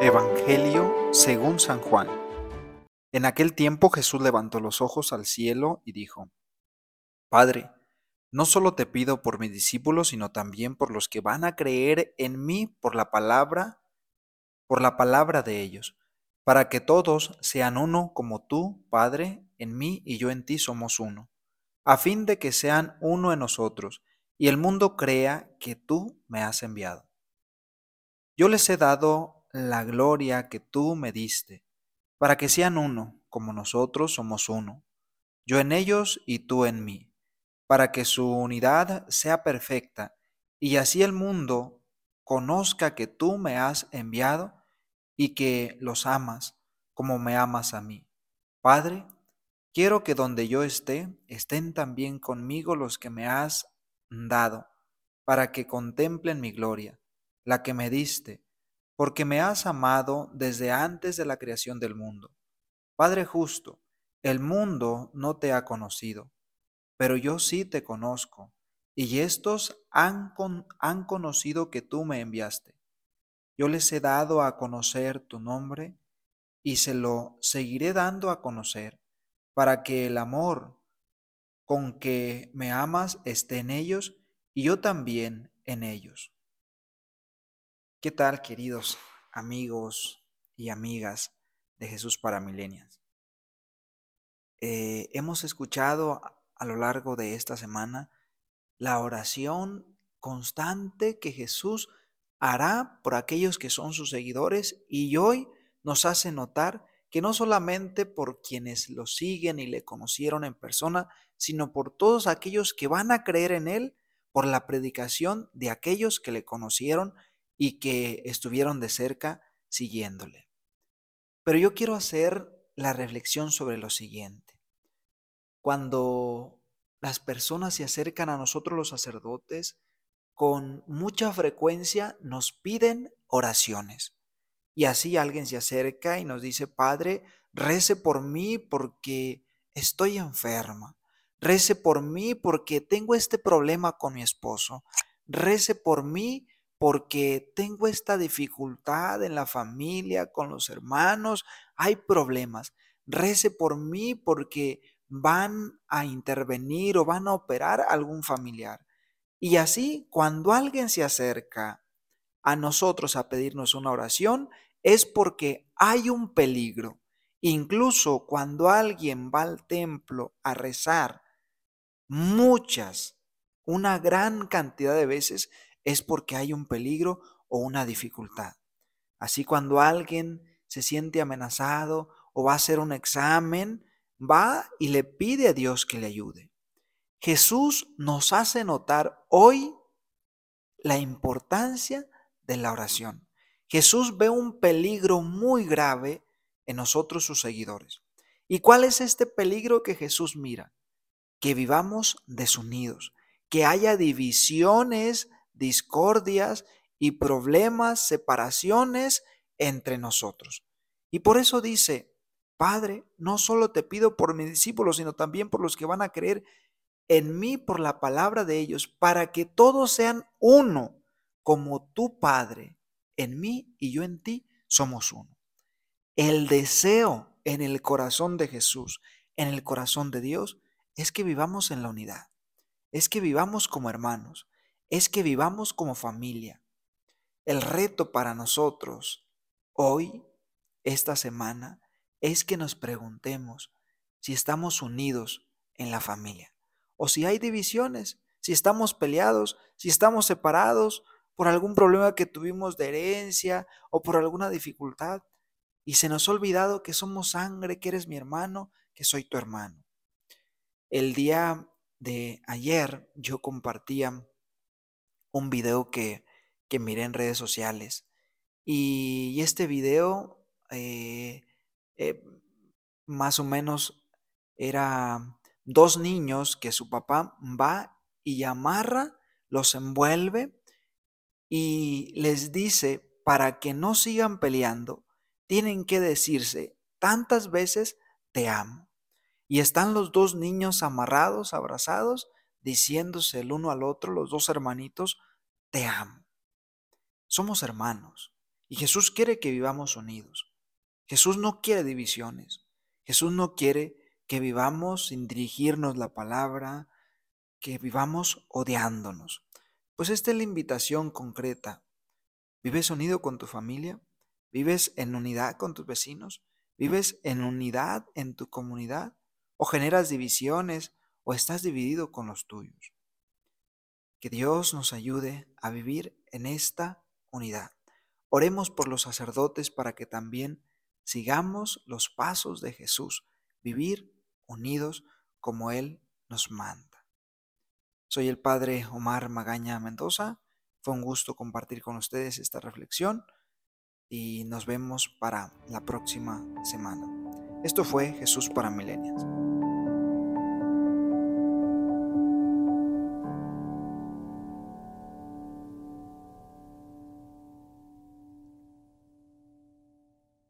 Evangelio según San Juan. En aquel tiempo Jesús levantó los ojos al cielo y dijo, Padre, no solo te pido por mis discípulos, sino también por los que van a creer en mí por la palabra, por la palabra de ellos, para que todos sean uno como tú, Padre, en mí y yo en ti somos uno, a fin de que sean uno en nosotros, y el mundo crea que tú me has enviado. Yo les he dado la gloria que tú me diste, para que sean uno, como nosotros somos uno, yo en ellos y tú en mí para que su unidad sea perfecta, y así el mundo conozca que tú me has enviado y que los amas como me amas a mí. Padre, quiero que donde yo esté, estén también conmigo los que me has dado, para que contemplen mi gloria, la que me diste, porque me has amado desde antes de la creación del mundo. Padre justo, el mundo no te ha conocido pero yo sí te conozco, y estos han, han conocido que tú me enviaste. Yo les he dado a conocer tu nombre, y se lo seguiré dando a conocer, para que el amor con que me amas esté en ellos, y yo también en ellos. ¿Qué tal, queridos amigos y amigas de Jesús para Milenias? Eh, hemos escuchado a lo largo de esta semana la oración constante que Jesús hará por aquellos que son sus seguidores y hoy nos hace notar que no solamente por quienes lo siguen y le conocieron en persona, sino por todos aquellos que van a creer en Él por la predicación de aquellos que le conocieron y que estuvieron de cerca siguiéndole. Pero yo quiero hacer la reflexión sobre lo siguiente cuando las personas se acercan a nosotros los sacerdotes, con mucha frecuencia nos piden oraciones. Y así alguien se acerca y nos dice, Padre, rece por mí porque estoy enferma. Rece por mí porque tengo este problema con mi esposo. Rece por mí porque tengo esta dificultad en la familia, con los hermanos. Hay problemas. Rece por mí porque van a intervenir o van a operar algún familiar. Y así, cuando alguien se acerca a nosotros a pedirnos una oración, es porque hay un peligro. Incluso cuando alguien va al templo a rezar, muchas, una gran cantidad de veces, es porque hay un peligro o una dificultad. Así cuando alguien se siente amenazado o va a hacer un examen, va y le pide a Dios que le ayude. Jesús nos hace notar hoy la importancia de la oración. Jesús ve un peligro muy grave en nosotros sus seguidores. ¿Y cuál es este peligro que Jesús mira? Que vivamos desunidos, que haya divisiones, discordias y problemas, separaciones entre nosotros. Y por eso dice, Padre, no solo te pido por mis discípulos, sino también por los que van a creer en mí por la palabra de ellos, para que todos sean uno, como tu Padre en mí y yo en ti somos uno. El deseo en el corazón de Jesús, en el corazón de Dios, es que vivamos en la unidad, es que vivamos como hermanos, es que vivamos como familia. El reto para nosotros hoy, esta semana, es que nos preguntemos si estamos unidos en la familia o si hay divisiones, si estamos peleados, si estamos separados por algún problema que tuvimos de herencia o por alguna dificultad y se nos ha olvidado que somos sangre, que eres mi hermano, que soy tu hermano. El día de ayer yo compartía un video que, que miré en redes sociales y, este video eh, eh, más o menos era dos niños que su papá va y amarra, los envuelve y les dice, para que no sigan peleando, tienen que decirse tantas veces te amo. Y están los dos niños amarrados, abrazados, diciéndose el uno al otro, los dos hermanitos, te amo. Somos hermanos y Jesús quiere que vivamos unidos. Jesús no quiere divisiones. Jesús no quiere que vivamos sin dirigirnos la palabra, que vivamos odiándonos. Pues esta es la invitación concreta. ¿Vives unido con tu familia? ¿Vives en unidad con tus vecinos? ¿Vives en unidad en tu comunidad? ¿O generas divisiones o estás dividido con los tuyos? Que Dios nos ayude a vivir en esta unidad. Oremos por los sacerdotes para que también sigamos los pasos de Jesús, vivir unidos como Él nos manda. Soy el Padre Omar Magaña Mendoza. Fue un gusto compartir con ustedes esta reflexión y nos vemos para la próxima semana. Esto fue Jesús para Milenias.